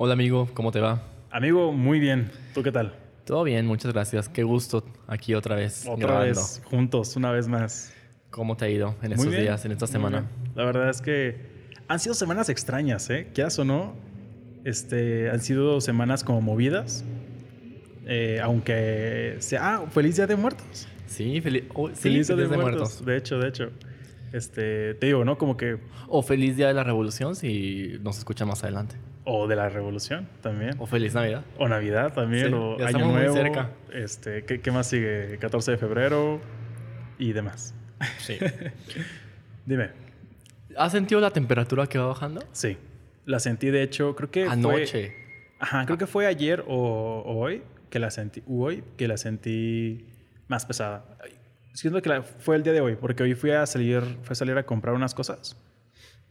Hola amigo, ¿cómo te va? Amigo, muy bien. ¿Tú qué tal? Todo bien, muchas gracias. Qué gusto aquí otra vez. Otra grabando. vez, juntos, una vez más. ¿Cómo te ha ido en Muy estos bien, días, en esta semana? bien. La verdad es que han sido semanas extrañas, ¿eh? Quieras o no, este, han sido semanas como movidas. Eh, aunque sea... Ah, feliz Día de Muertos. Sí, feliz, oh, sí, feliz Día de, Día de muertos. Muertos. De hecho, de hecho. Este, te digo, ¿no? Como que... O feliz Día de la Revolución si nos escucha más adelante. O de la Revolución también. O feliz Navidad. O Navidad también, Sí, o ya Año estamos muy Nuevo. cerca. Este, ¿qué, qué más sigue? 14 de febrero y demás. Sí. Dime. ¿Has sentido la temperatura que va bajando? Sí. La sentí, de hecho, creo que fue... Anoche. Ajá, creo que fue ayer o, o hoy que la sentí... hoy que la sentí más pesada. Siento que la- fue el día de hoy, porque hoy fui a salir, fui a salir a comprar unas cosas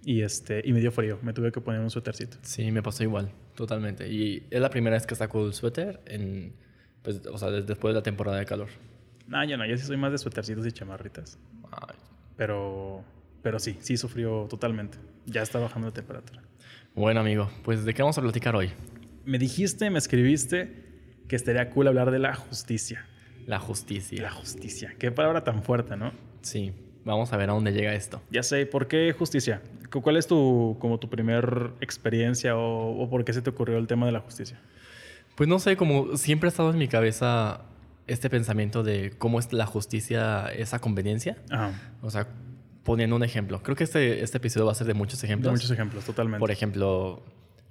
y, este, y me dio frío. Me tuve que poner un suétercito. Sí, me pasó igual, totalmente. Y es la primera vez que saco el suéter en, pues, o sea, después de la temporada de calor. No, yo no, yo sí soy más de suétercitos y chamarritas. Ay. Pero, pero sí, sí sufrió totalmente. Ya está bajando la temperatura. Bueno, amigo, pues ¿de qué vamos a platicar hoy? Me dijiste, me escribiste que estaría cool hablar de la justicia. La justicia. La justicia. Qué palabra tan fuerte, ¿no? Sí, vamos a ver a dónde llega esto. Ya sé, ¿por qué justicia? Cu- ¿Cuál es tu, como tu primer experiencia o, o por qué se te ocurrió el tema de la justicia? Pues no sé, como siempre ha estado en mi cabeza este pensamiento de cómo es la justicia esa conveniencia. Ajá. O sea, poniendo un ejemplo. Creo que este, este episodio va a ser de muchos De ejemplos. muchos ejemplos, totalmente. Por ejemplo,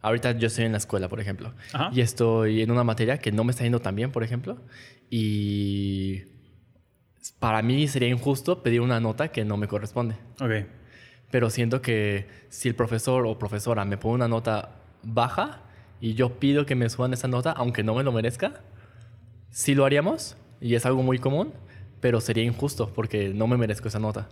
ahorita yo estoy en la escuela, por ejemplo, Ajá. y estoy en una materia que no me está yendo tan bien, por ejemplo, y para mí sería injusto pedir una nota que no me corresponde. Ok. Pero siento que si el profesor o profesora me pone una nota baja y yo pido que me suban esa nota, aunque no me lo merezca, sí lo haríamos y es algo muy común, pero sería injusto porque no me merezco esa nota.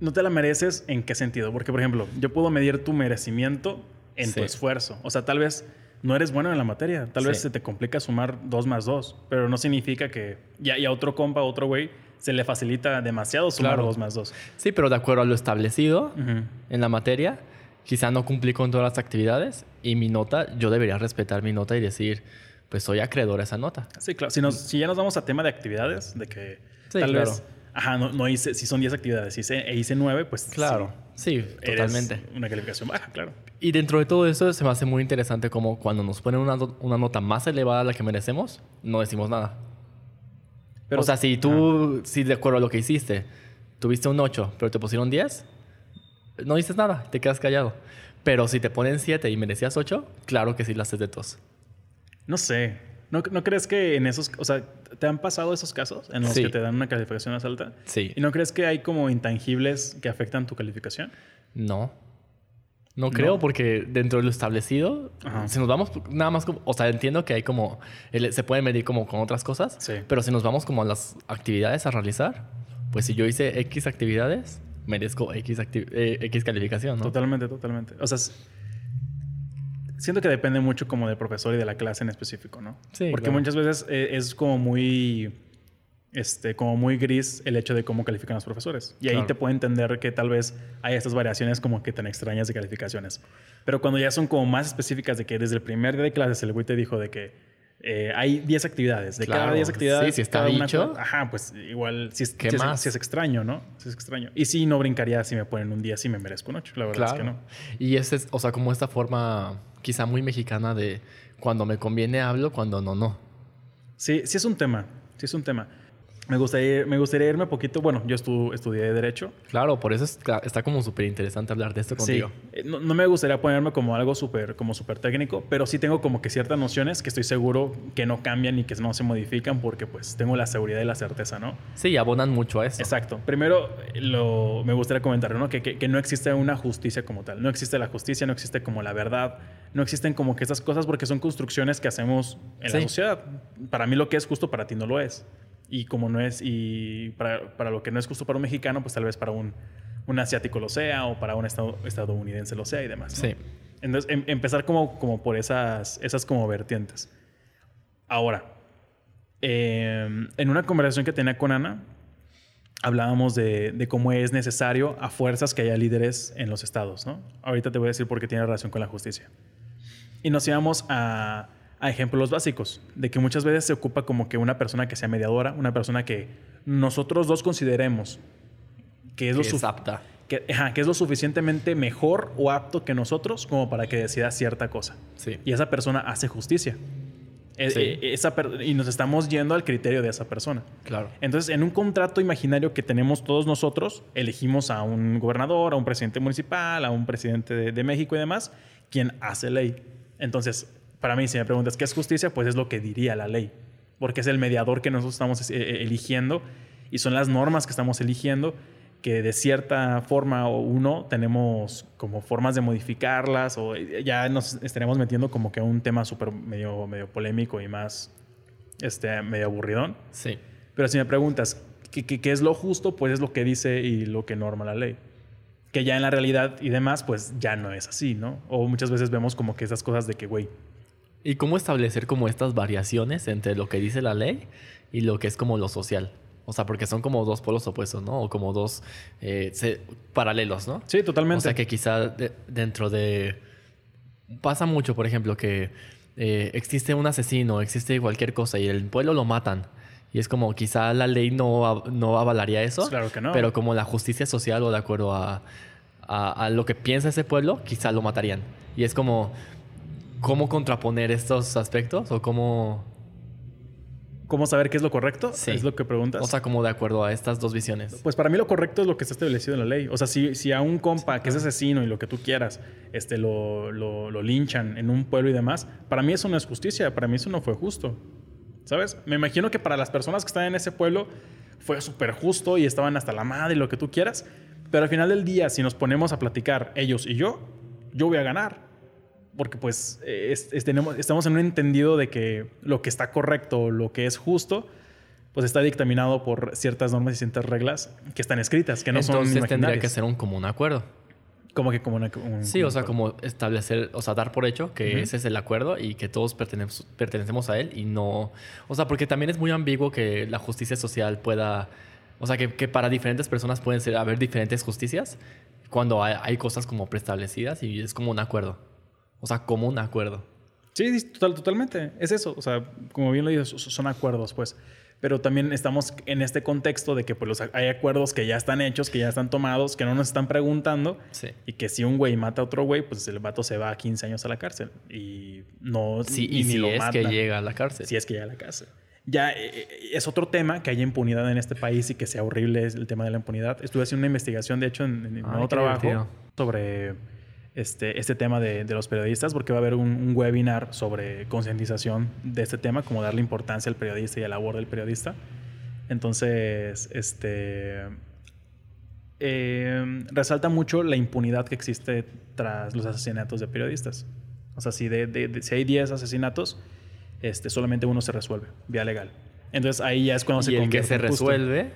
¿No te la mereces en qué sentido? Porque, por ejemplo, yo puedo medir tu merecimiento en tu esfuerzo. O sea, tal vez no eres bueno en la materia. Tal vez se te complica sumar dos más dos. Pero no significa que... Ya, y a otro compa, otro güey, se le facilita demasiado sumar Claro. dos más dos. Sí, pero de acuerdo a lo establecido en la materia, quizá no cumplí con todas las actividades y mi nota, yo debería respetar mi nota y decir, pues soy acreedor a esa nota. Sí, claro. Si, nos- si ya nos vamos a tema de actividades, de que Sí, tal claro. vez... Ajá, no, no hice... Si son 10 actividades hice, e hice 9, pues... Claro, sí, sí, eres totalmente. Una calificación baja, claro. Y dentro de todo eso se me hace muy interesante como cuando nos ponen una, una nota más elevada a la que merecemos, no decimos nada. Pero, o sea, si tú, si de acuerdo a lo que hiciste, tuviste un 8, pero te pusieron 10, no dices nada, te quedas callado. Pero si te ponen 7 y merecías 8, claro que sí la haces de tos. No sé. ¿No, ¿No crees que en esos... O sea, ¿te han pasado esos casos en los Sí. que te dan una calificación más alta? Sí. ¿Y no crees que hay como intangibles que afectan tu calificación? No. No creo porque dentro de lo establecido, Ajá. si nos vamos nada más como, o sea, entiendo que hay como, se puede medir como con otras cosas, Sí. pero si nos vamos como a las actividades a realizar, pues si yo hice X actividades, merezco X, eh, X calificación, ¿no? Totalmente, totalmente. O sea, siento que depende mucho como del profesor y de la clase en específico, ¿no? Sí, Porque claro. muchas veces eh, es como muy... Este, como muy gris el hecho de cómo califican los profesores. Y ahí Claro. te puedo entender que tal vez hay estas variaciones como que tan extrañas de calificaciones. Pero cuando ya son como más específicas de que desde el primer día de clases el güey te dijo de que eh, hay 10 actividades. De cada Claro. 10 actividades... Sí, si está cada una dicho. con- Ajá, pues igual si es, ¿Qué si es- más? si es extraño, ¿no? Si es extraño. Y sí, no brincaría si me ponen un día, si me merezco un 8. La verdad es que no. Y ese es, o sea, como esta forma quizá muy mexicana de cuando me conviene hablo, cuando no, no. Sí, sí es un tema. Sí es un tema. Me gustaría, me gustaría irme poquito. Bueno, yo estu- estudié Derecho. Claro, por eso está, está como súper interesante hablar de esto contigo. Sí. Eh, No, no me gustaría ponerme como algo súper como súper técnico, pero sí tengo como que ciertas nociones que estoy seguro que no cambian y que no se modifican porque pues tengo la seguridad y la certeza, ¿no? Sí, abonan mucho a eso. Exacto. Primero, lo, me gustaría comentar, ¿no? Que, que- que no existe una justicia como tal. No existe la justicia, no existe como la verdad. No existen como que estas cosas porque son construcciones que hacemos en la Sí. sociedad. Para mí lo que es justo para ti no lo es. Y como no es, y para, para lo que no es justo para un mexicano, pues tal vez para un, un asiático lo sea o para un estado- estadounidense lo sea y demás. ¿no? Sí. Entonces, em- empezar como, como por esas, esas como vertientes. Ahora, eh, en una conversación que tenía con Ana, hablábamos de, de cómo es necesario a fuerzas que haya líderes en los estados, ¿no? Ahorita te voy a decir por qué tiene relación con la justicia. Y nos íbamos a, a ejemplos básicos, de que muchas veces se ocupa como que una persona que sea mediadora, una persona que nosotros dos consideremos que es, lo Que es suf- apta. que, ajá, que es lo suficientemente mejor o apto que nosotros como para que decida cierta cosa. Sí. Y esa persona hace justicia. E- Sí. e- esa y nos estamos yendo al criterio de esa persona. Claro. Entonces, en un contrato imaginario que tenemos todos nosotros, elegimos a un gobernador, a un presidente municipal, a un presidente de, de México y demás, quien hace ley. Entonces, para mí, si me preguntas qué es justicia, pues es lo que diría la ley, porque es el mediador que nosotros estamos eh, eh, eligiendo y son las normas que estamos eligiendo que de cierta forma o uno tenemos como formas de modificarlas o eh, ya nos estaremos metiendo como que a un tema súper medio, medio polémico y más este, medio aburridón. Sí. Pero si me preguntas ¿qué, qué, qué es lo justo, pues es lo que dice y lo que norma la ley. Que ya en la realidad y demás, pues ya no es así, ¿no? O muchas veces vemos como que esas cosas de que, güey, ¿Y cómo establecer como estas variaciones entre lo que dice la ley y lo que es como lo social? O sea, porque son como dos polos opuestos, ¿no? O como dos eh, se- paralelos, ¿no? sí, totalmente. O sea, que quizá de- dentro de... Pasa mucho, por ejemplo, que eh, existe un asesino, existe cualquier cosa y el pueblo lo matan. Y es como quizá la ley no, no avalaría eso. Claro que no. Pero como la justicia social o de acuerdo a, a- a lo que piensa ese pueblo, quizá lo matarían. Y es como... ¿Cómo contraponer estos aspectos? O cómo... ¿Cómo saber qué es lo correcto? Sí. Es lo que preguntas. O sea, como de acuerdo a estas dos visiones. Pues para mí lo correcto es lo que está establecido en la ley. O sea, si, si a un compa que es asesino y lo que tú quieras, este, lo, lo, lo linchan en un pueblo y demás, para mí eso no es justicia, para mí eso no fue justo. ¿Sabes? Me imagino que para las personas que están en ese pueblo fue súper justo y estaban hasta la madre y lo que tú quieras, pero al final del día, si nos ponemos a platicar ellos y yo, yo voy a ganar. Porque pues eh, es- es- tenemos, estamos en un entendido de que lo que está correcto, lo que es justo, pues está dictaminado por ciertas normas y ciertas reglas que están escritas, que no Entonces son tendría imaginarias. que ser un común acuerdo. Como que como una... un- Sí, o sea, como establecer, o sea, dar por hecho que ese es el acuerdo y que todos pertenecemos, pertenecemos a él y no... O sea, porque también es muy ambiguo que la justicia social pueda... O sea, que, que para diferentes personas pueden ser, haber diferentes justicias cuando hay, hay cosas como preestablecidas y es como un acuerdo. O sea, como un acuerdo. Sí, total, totalmente. Es eso. O sea, como bien lo dices, son acuerdos, pues. Pero también estamos en este contexto de que pues, los- hay acuerdos que ya están hechos, que ya están tomados, que no nos están preguntando. Sí. Y que si un güey mata a otro güey, pues el vato se va a 15 años a la cárcel. Y no. Sí, y si lo es que llega a la cárcel. Si es que llega a la cárcel. Ya eh, eh, es otro tema que haya impunidad en este país y que sea horrible el tema de la impunidad. Estuve haciendo una investigación, de hecho, en, en mi nuevo trabajo divertido. sobre este, este tema de, de los periodistas, porque va a haber un, un webinar sobre concientización de este tema, como darle importancia al periodista y a la labor del periodista. Entonces, este eh, resalta mucho la impunidad que existe tras los asesinatos de periodistas. O sea, si, de, de- de- si hay 10 asesinatos, este, solamente uno se resuelve vía legal. Entonces ahí ya es cuando se y el que convierte se resuelve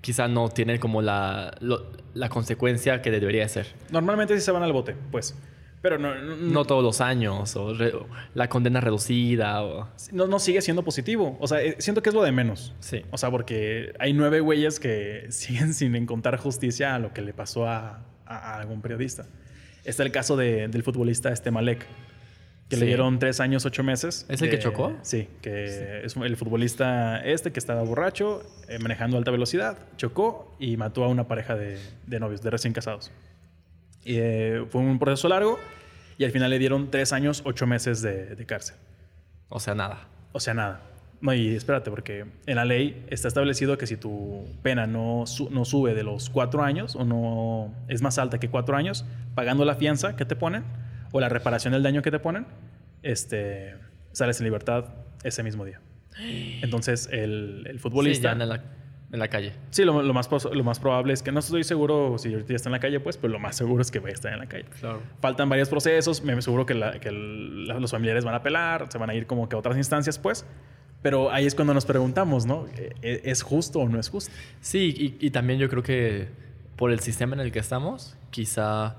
quizá no tiene como la, lo- la consecuencia que debería ser. Normalmente sí se van al bote, pues. Pero no, no, No todos los años, o re- la condena reducida, o... no, no sigue siendo positivo. O sea, eh, siento que es lo de menos. Sí. O sea, porque hay nueve güeyes que siguen sin encontrar justicia a lo que le pasó a, a- a algún periodista. Está el caso de- del futbolista este Malek, que le Sí. dieron tres años, ocho meses. ¿Es el que chocó? Sí, que es el futbolista este que estaba borracho, eh, manejando a alta velocidad, chocó y mató a una pareja de, de novios, de recién casados. Y, eh, fue un proceso largo y al final le dieron tres años, ocho meses de, de cárcel. O sea, nada. O sea, nada. No, y espérate, porque en la ley está establecido que si tu pena no, su- no sube de los cuatro años o no es más alta que cuatro años, pagando la fianza que te ponen o la reparación del daño que te ponen, este, sales en libertad ese mismo día. Entonces, el, el Sí, futbolista... ya en la, en la calle. Sí, lo, lo más, lo más probable es que no estoy seguro si ahorita ya está en la calle, pues, pero lo más seguro es que vaya a estar en la calle. Claro. Faltan varios procesos, me aseguro que, la- que el- los familiares van a apelar, se van a ir como que a otras instancias, pues. Pero ahí es cuando nos preguntamos, ¿no? ¿E- ¿Es justo o no es justo? Sí, y, y también yo creo que por el sistema en el que estamos, quizá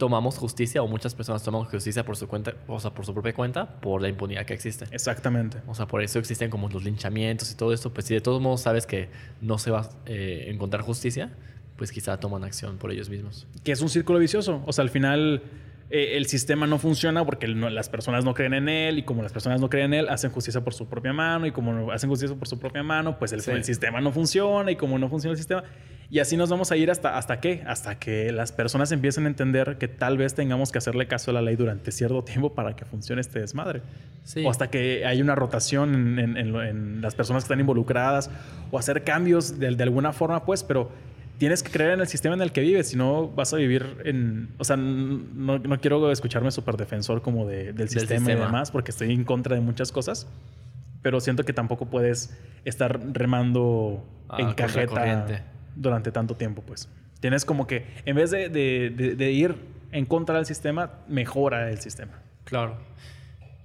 tomamos justicia o muchas personas toman justicia por su cuenta, o sea, por su propia cuenta, por la impunidad que existe. Exactamente. O sea, por eso existen como los linchamientos y todo esto. Pues si de todos modos sabes que no se va a eh, encontrar justicia, pues quizá toman acción por ellos mismos. Que es un círculo vicioso. O sea, al final eh, el sistema no funciona porque no- las personas no creen en él y como las personas no creen en él, hacen justicia por su propia mano y como no hacen justicia por su propia mano, pues el, Sí. el sistema no funciona y como no funciona el sistema. Y así nos vamos a ir hasta, hasta qué? Hasta que las personas empiecen a entender que tal vez tengamos que hacerle caso a la ley durante cierto tiempo para que funcione este desmadre. Sí. O hasta que hay una rotación en, en- en lo- en las personas que están involucradas o hacer cambios de, de alguna forma, pues, pero tienes que creer en el sistema en el que vives, si no vas a vivir en... O sea, no, no quiero escucharme súper defensor como de- del, sistema, y sistema. demás, porque estoy en contra de muchas cosas, pero siento que tampoco puedes estar remando Ah, en cajeta durante tanto tiempo, pues. Tienes como que, en vez de, de- de- de ir en contra del sistema, mejora el sistema. Claro.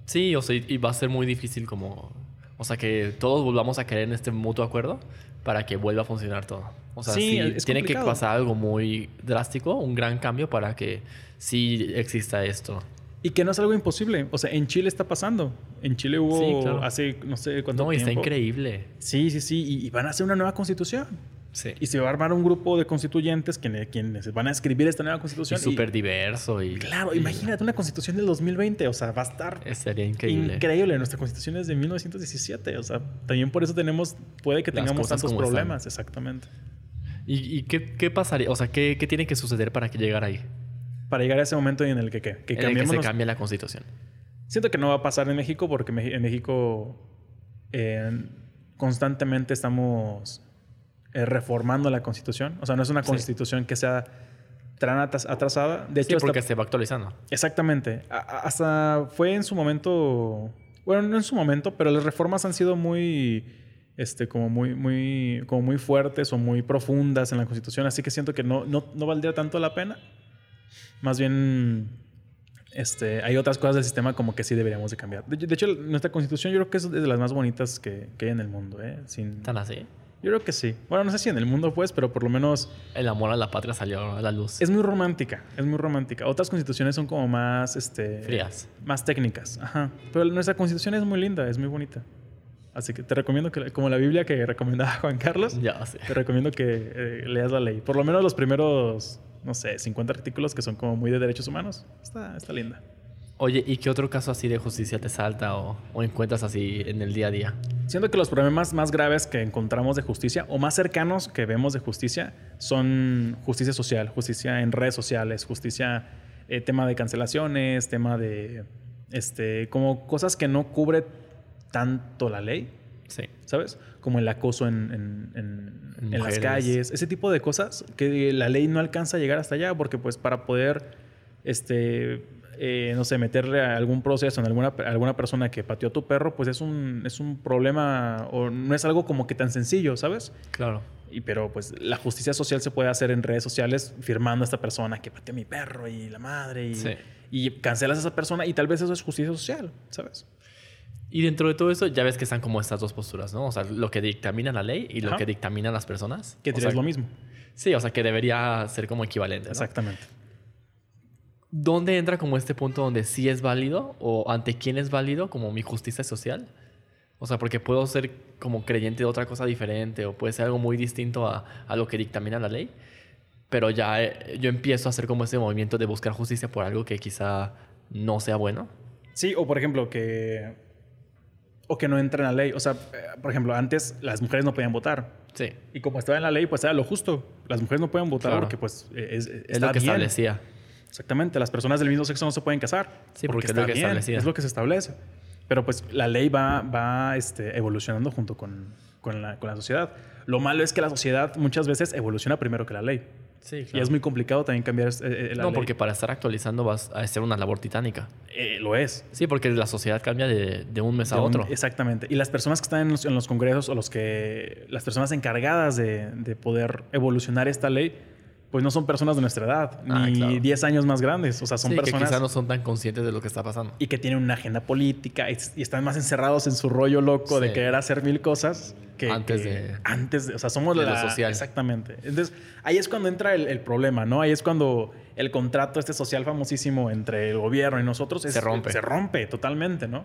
Sí, o sea, y- y va a ser muy difícil como... O sea, que todos volvamos a creer en este mutuo acuerdo para que vuelva a funcionar todo. O sea, Sí, tiene que pasar algo muy drástico, un gran cambio para que sí exista esto. Y que no es algo imposible. O sea, en Chile está pasando. En Chile hubo Sí, claro. hace no sé cuánto No, y tiempo. está increíble. Sí, sí, sí. Y, y van a hacer una nueva constitución. Sí. Y se va a armar un grupo de constituyentes quienes, quienes van a escribir esta nueva constitución. súper diverso. Y, Claro, y- imagínate una constitución del 2020. O sea, va a estar eh, Sería increíble. increíble. Nuestra constitución es de 1917. O sea, también por eso tenemos, puede que Las tengamos tantos están. problemas. Exactamente. ¿Y, y qué, qué pasaría? O sea, ¿qué, qué tiene que suceder para que llegara ahí? Para llegar a ese momento en el que, ¿qué? que en el que se cambie la constitución. Siento que no va a pasar en México porque en México eh, constantemente estamos eh, reformando la constitución. O sea, no es una Sí. constitución que sea tan atras- atrasada. De Sí, hecho, hasta- porque se va actualizando. exactamente. A- hasta fue en su momento, bueno, no en su momento, pero las reformas han sido muy, este, como muy, muy, como muy fuertes o muy profundas en la constitución. Así que siento que no, no, no valdría tanto la pena. Más bien, este, hay otras cosas del sistema como que sí deberíamos de cambiar. De, de hecho, nuestra constitución yo creo que es de las más bonitas que, que hay en el mundo. ¿eh? Sin, ¿Tan así? Yo creo que sí. Bueno, no sé si en el mundo pues, pero por lo menos El amor a la patria salió a la luz. es muy romántica. Es muy romántica. Otras constituciones son como más, este, Frías. más técnicas. Ajá. Pero nuestra constitución es muy linda, es muy bonita. Así que te recomiendo que, como la Biblia que recomendaba Juan Carlos, Ya sé. te recomiendo que eh, leas la ley. Por lo menos los primeros, no sé, 50 artículos que son como muy de derechos humanos. Está, está linda. Oye, ¿y qué otro caso así de justicia te salta o, o encuentras así en el día a día? Siento que los problemas más graves que encontramos de justicia o más cercanos que vemos de justicia son justicia social, justicia en redes sociales, justicia, eh, tema de cancelaciones, tema de, este, como cosas que no cubre tanto la ley, Sí. ¿sabes? Como el acoso en, en- en- las calles, ese tipo de cosas que la ley no alcanza a llegar hasta allá porque pues para poder, este, eh, no sé, meterle a algún proceso en alguna, alguna persona que pateó a tu perro, pues es un, es un problema o no es algo como que tan sencillo, ¿sabes? Claro. Y pero pues la justicia social se puede hacer en redes sociales firmando a esta persona que pateó a mi perro y la madre y, Sí. y cancelas a esa persona y tal vez eso es justicia social, ¿sabes? Y dentro de todo eso, ya ves que están como estas dos posturas, ¿no? O sea, lo que dictamina la ley y lo que dictaminan las personas. Que es lo mismo. Sí, o sea, que debería ser como equivalente. ¿no? Exactamente. ¿Dónde entra como este punto donde sí es válido o ante quién es válido como mi justicia social? O sea, porque puedo ser como creyente de otra cosa diferente o puede ser algo muy distinto a, a lo que dictamina la ley, pero ya eh, yo empiezo a hacer como ese movimiento de buscar justicia por algo que quizá no sea bueno. Sí, o por ejemplo, que. O que no entra en la ley. O sea, eh, por ejemplo, antes las mujeres no podían votar. Sí, Y como estaba en la ley, pues era lo justo. Las mujeres no pueden votar Claro. porque, pues, eh, es, es lo que bien. establecía. Exactamente. Las personas del mismo sexo no se pueden casar. Sí, porque es lo que bien. Es lo que se establece. Pero, pues, la ley va, va este, evolucionando junto con, con, la, con la sociedad. Lo malo es que la sociedad muchas veces evoluciona primero que la ley. Sí, Y es muy complicado también cambiar eh, eh, la No, ley. porque para estar actualizando vas a hacer una labor titánica. Eh, lo es. Sí, porque la sociedad cambia de, de un mes a un- otro. exactamente. Y las personas que están en los, en los congresos o los que las personas encargadas de, de poder evolucionar esta ley, pues no son personas de nuestra edad, Ah, ni claro. 10 años más grandes. O sea, son sí, que personas quizá no son tan conscientes de lo que está pasando. y que tienen una agenda política y, y están más encerrados en su rollo loco de querer hacer mil cosas que Antes que- de- antes de, o sea, somos de lo la social. exactamente. Entonces ahí es cuando entra el, el problema, ¿no? Ahí es cuando el contrato este social famosísimo entre el gobierno y nosotros es- Se rompe. se rompe totalmente, ¿no?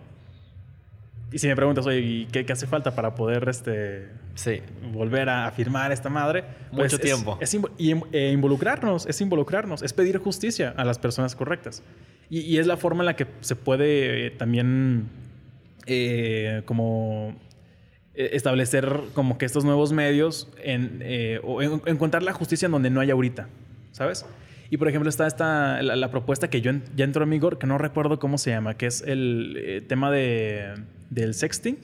Y si me preguntas, oye, ¿y qué, qué hace falta para poder este, Sí. volver a firmar esta madre? Mucho es- tiempo. Es, y, eh, involucrarnos, es involucrarnos, es pedir justicia a las personas correctas. Y, y es la forma en la que se puede eh, también eh, como eh, establecer como que estos nuevos medios en, o en- encontrar la justicia en donde no hay ahorita, ¿sabes? Y por ejemplo está esta, la, la propuesta que yo en- ya entró en vigor, que no recuerdo cómo se llama, que es el eh, tema de, del sexting.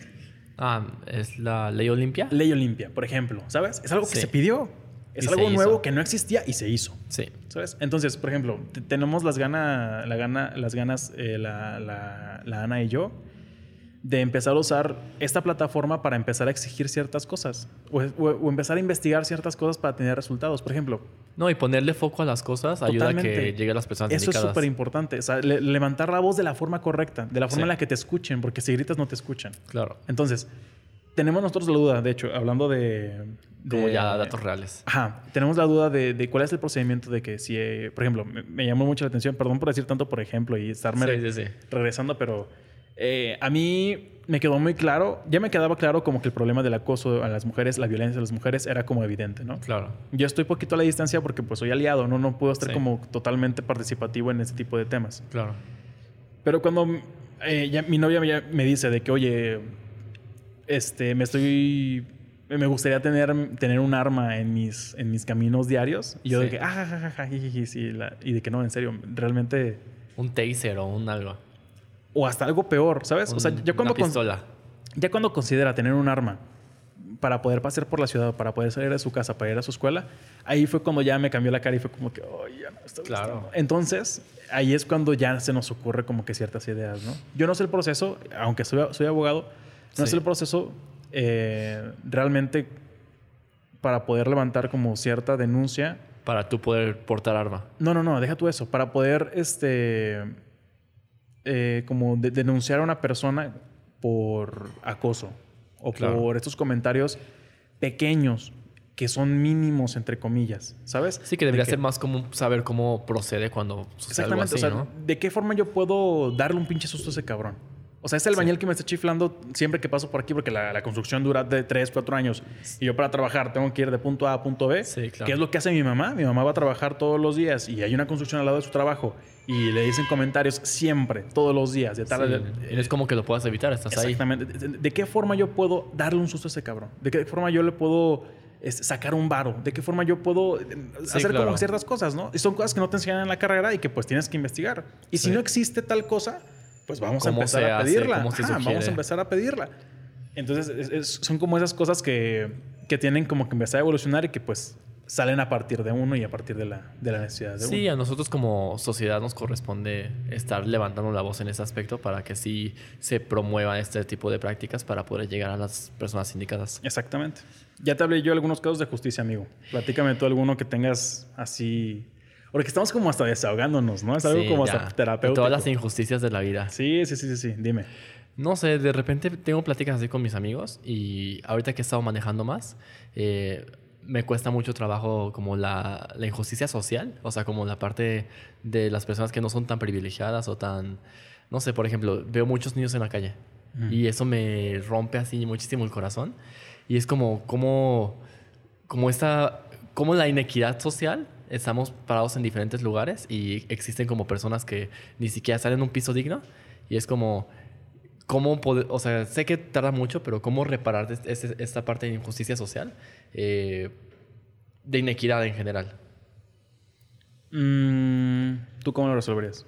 Ah, es la ley Olimpia. Ley Olimpia, por ejemplo, ¿sabes? Es algo que Sí. se pidió. Es Y algo nuevo hizo. que no existía y se hizo. Sí. ¿Sabes? Entonces, por ejemplo, te- tenemos las, gana, la gana, las ganas, eh, la, la- la Ana y yo, de empezar a usar esta plataforma para empezar a exigir ciertas cosas o, o- o empezar a investigar ciertas cosas para tener resultados. Por ejemplo, No, y ponerle foco a las cosas ayuda a que Totalmente. llegue a las personas eso es súper importante. O sea, le- levantar la voz de la forma correcta, de la forma Sí. en la que te escuchen, porque si gritas no te escuchan. Claro. Entonces, tenemos nosotros la duda, de hecho, hablando de... de- Como ya datos reales. Ajá, tenemos la duda de, de cuál es el procedimiento de que si, eh, por ejemplo, me, me llamó mucho la atención, perdón por decir tanto por ejemplo y estarme sí, sí. regresando, pero eh, a mí me quedó muy claro, ya me quedaba claro como que el problema del acoso a las mujeres, la violencia a las mujeres era como evidente, ¿no? Claro. Yo estoy poquito a la distancia porque pues soy aliado, no, no puedo estar Sí. como totalmente participativo en este tipo de temas. Claro. Pero cuando eh, ya mi novia me, me dice de que, oye, este, me estoy... Me gustaría tener, tener un arma en mis, en mis caminos diarios. Y yo de que, ah, ja, ja, ja, sí, la- y de que no, en serio, realmente... Un taser o un algo. O hasta algo peor, ¿sabes? o sea, ya cuando, una con- pistola. ya cuando considera tener un arma para poder pasear por la ciudad, para poder salir de su casa, para ir a su escuela, ahí fue cuando ya me cambió la cara y fue como que, oye, ya no está Claro. gustando". Entonces, ahí es cuando ya se nos ocurre como que ciertas ideas, ¿no? Yo no sé el proceso, aunque soy, soy abogado, no Sí. sé el proceso eh, realmente para poder levantar como cierta denuncia. Para tú poder portar arma. No, no, no, deja tú eso. Para poder, este, eh, como de- denunciar a una persona por acoso o Claro. por estos comentarios pequeños que son mínimos, entre comillas, ¿sabes? Sí, que debería De ser más común saber cómo procede cuando sucede algo Exactamente, así, o sea, ¿no? ¿de qué forma yo puedo darle un pinche susto a ese cabrón? O sea, es el Sí. bañal que me está chiflando siempre que paso por aquí, porque la, la construcción dura de 3, 4 años. Y yo para trabajar tengo que ir de punto A a punto B. Sí, claro. ¿Qué es lo que hace mi mamá? Mi mamá va a trabajar todos los días y hay una construcción al lado de su trabajo. Y le dicen comentarios siempre, todos los días. De Sí, y no es como que lo puedas evitar, estás ahí. Exactamente. ¿De, de- de qué forma yo puedo darle un susto a ese cabrón? ¿De qué forma yo le puedo este, sacar un varo? ¿De qué forma yo puedo eh, hacer claro. como ciertas cosas, no? Y son cosas que no te enseñan en la carrera y que pues tienes que investigar. Y si Sí. no existe tal cosa, pues vamos a ¿Cómo empezar a hace? pedirla. ¿Cómo se Ajá, vamos a empezar a pedirla. Entonces, es- es- son como esas cosas que, que tienen como que empezar a evolucionar y que pues salen a partir de uno y a partir de la, de la necesidad de Sí, uno. a nosotros como sociedad nos corresponde estar levantando la voz en ese aspecto para que sí se promuevan este tipo de prácticas para poder llegar a las personas indicadas. Exactamente. Ya te hablé yo de algunos casos de justicia, amigo. Platícame tú alguno que tengas así. Porque estamos como hasta desahogándonos, ¿no? Es algo Sí, como ya. hasta terapéutico. Todas las injusticias de la vida. Sí, sí, sí, sí, sí. Dime. No sé, de repente tengo pláticas así con mis amigos y ahorita que he estado manejando más, eh, me cuesta mucho trabajo como la, la injusticia social, o sea, como la parte de las personas que no son tan privilegiadas o tan, no sé, por ejemplo, veo muchos niños en la calle Ujú. y eso me rompe así muchísimo el corazón y es como, como, como esta, como la inequidad social. Estamos parados en diferentes lugares y existen como personas que ni siquiera salen en un piso digno y es como, cómo poder, o sea, sé que tarda mucho, pero cómo reparar es- es- esta parte de injusticia social, eh, de inequidad en general. Mm, ¿Tú cómo lo resolverías?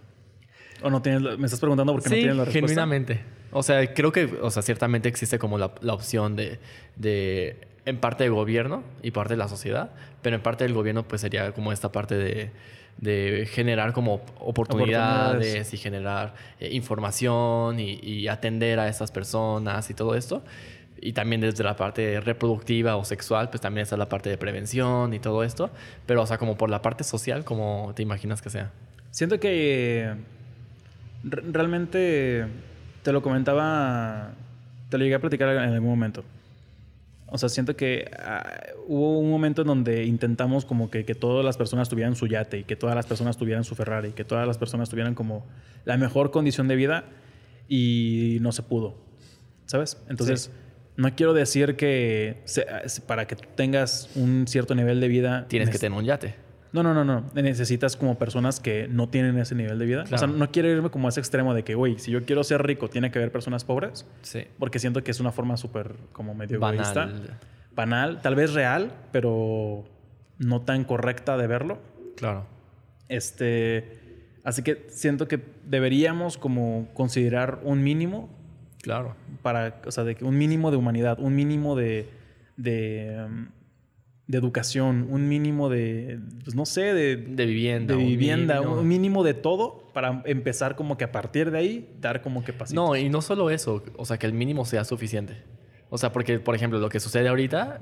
¿O no tienes Me estás preguntando porque no Sí, tienes la respuesta. genuinamente. O sea, creo que, o sea, ciertamente existe como la, la opción de, de, en parte del gobierno y parte de la sociedad, pero en parte del gobierno pues sería como esta parte de, de generar como oportunidades, Oportunidades. y generar eh, información y, y atender a estas personas y todo esto. Y también desde la parte reproductiva o sexual, pues también está la parte de prevención y todo esto. Pero, o sea, como por la parte social, como te imaginas que sea. Siento que re- realmente te lo comentaba, te lo llegué a platicar en algún momento. O sea, siento que ah, hubo un momento en donde intentamos como que, que todas las personas tuvieran su yate y que todas las personas tuvieran su Ferrari y que todas las personas tuvieran como la mejor condición de vida y no se pudo. ¿sabes? Entonces, no quiero decir que se- para que tengas un cierto nivel de vida... Tienes que tener un yate. No, no, no, no. Necesitas como personas que no tienen ese nivel de vida. O sea, no quiero irme como a ese extremo de que, güey, si yo quiero ser rico, tiene que haber personas pobres. Sí. Porque siento que es una forma súper como medio egoísta. Banal. Banal, tal vez real, pero no tan correcta de verlo. Claro. Este, así que siento que deberíamos como considerar un mínimo Claro. para, o sea, de que un mínimo de humanidad, un mínimo de, de, um, de educación, un mínimo de, pues no sé, de, De vivienda. de un vivienda, mínimo. un mínimo de todo para empezar como que a partir de ahí dar como que pasitos. No, y no solo eso, o sea, que el mínimo sea suficiente. O sea, porque, por ejemplo, lo que sucede ahorita,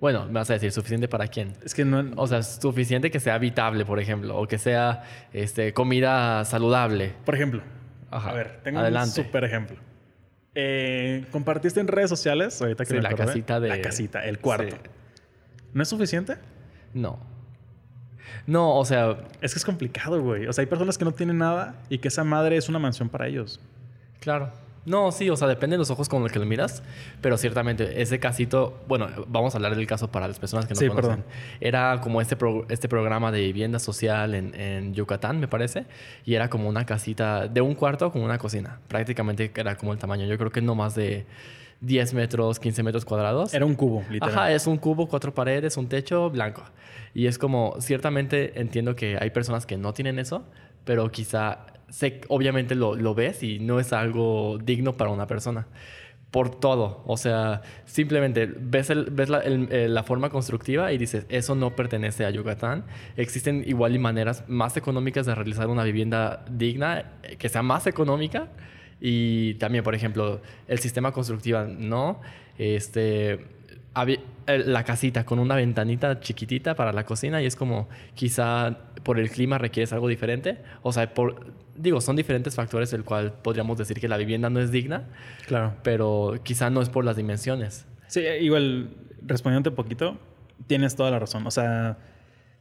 bueno, me vas a decir, ¿suficiente para quién? Es que no, O sea, suficiente que sea habitable, por ejemplo, o que sea este, comida saludable. por ejemplo, Ajá. a ver, tengo Adelante. un súper ejemplo. Eh, compartiste en redes sociales, ahorita que Sí, me la acordé, casita de... la casita, el cuarto. Sí. ¿No es suficiente? No. No, o sea, Es que es complicado, güey. O sea, hay personas que no tienen nada y que esa madre es una mansión para ellos. claro. No, sí, o sea, depende de los ojos con los que lo miras, pero ciertamente ese casito, bueno, vamos a hablar del caso para las personas que no Sí, conocen. perdón. Era como este, pro- este programa de vivienda social en, en Yucatán, me parece, y era como una casita de un cuarto con una cocina. Prácticamente era como el tamaño, yo creo que no más de 10 metros, 15 metros cuadrados. Era un cubo, literal. Ajá, es un cubo, cuatro paredes, un techo blanco. Y es como, ciertamente entiendo que hay personas que no tienen eso, pero quizá, sé, obviamente lo, lo ves y no es algo digno para una persona. Por todo. O sea, simplemente ves, el- ves la, el- eh, la forma constructiva y dices, eso no pertenece a Yucatán. Existen igual y maneras más económicas de realizar una vivienda digna, eh, que sea más económica. Y también, por ejemplo, el sistema constructivo, ¿no? Este, el- la casita con una ventanita chiquitita para la cocina y es como quizá por el clima requieres algo diferente. O sea, por, digo, son diferentes factores del cual podríamos decir que la vivienda no es digna, Claro. pero quizá no es por las dimensiones. Sí, igual, respondiéndote un poquito, tienes toda la razón. O sea,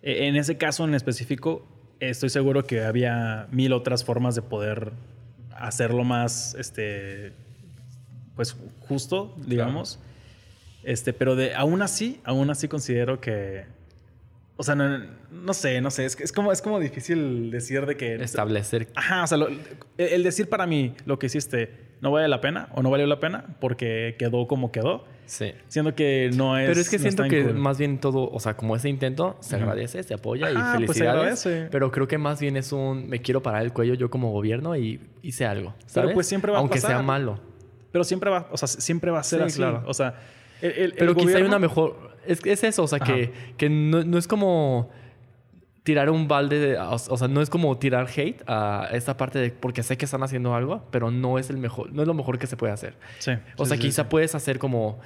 e- en ese caso en específico, estoy seguro que había mil otras formas de poder hacerlo más, este, pues, justo, digamos. Este, pero de, aún así, aún así considero que, o sea, no, no sé, no sé, es, es como, es como difícil decir de que... Establecer. Ajá, o sea, lo- el el decir para mí lo que hiciste no vale la pena o no valió la pena porque quedó como quedó, Sí. siendo que no es. Pero es que no siento que cool. más bien todo, o sea, como ese intento se agradece, se apoya Ajá, y pues se felicidades. agradece. pero creo que más bien es un me quiero parar el cuello yo como gobierno y hice algo. Pero, ¿sabes? pues, siempre va a Aunque sea pasar. malo. Pero siempre va, o sea, siempre va a ser Sí, así. claro. O sea, el, el- Pero el quizá hay una mejor. Es, es eso, o sea, Ajá. que, que no, no es como tirar un balde de. O, o sea, no es como tirar hate a esta parte de. Porque sé que están haciendo algo, pero no es el mejor. No es lo mejor que se puede hacer. Sí. O sí, sea, sí, quizá puedes hacer como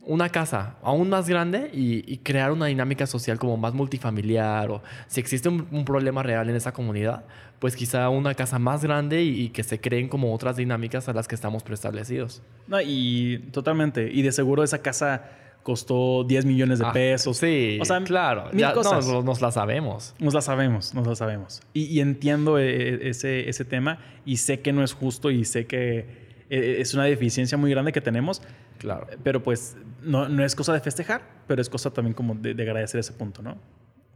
una casa aún más grande y, y crear una dinámica social como más multifamiliar o si existe un, un problema real en esa comunidad, pues quizá una casa más grande y, y que se creen como otras dinámicas a las que estamos preestablecidos. No, y totalmente. Y de seguro esa casa costó 10 millones de Ah, pesos. Sí, O sea, claro. mil Ya, no, cosas. nos, nos la sabemos. Nos la sabemos, nos la sabemos. Y, y entiendo eh, ese, ese tema y sé que no es justo y sé que eh, es una deficiencia muy grande que tenemos, Claro. pero pues no, no es cosa de festejar, pero es cosa también como de, de agradecer ese punto, ¿no?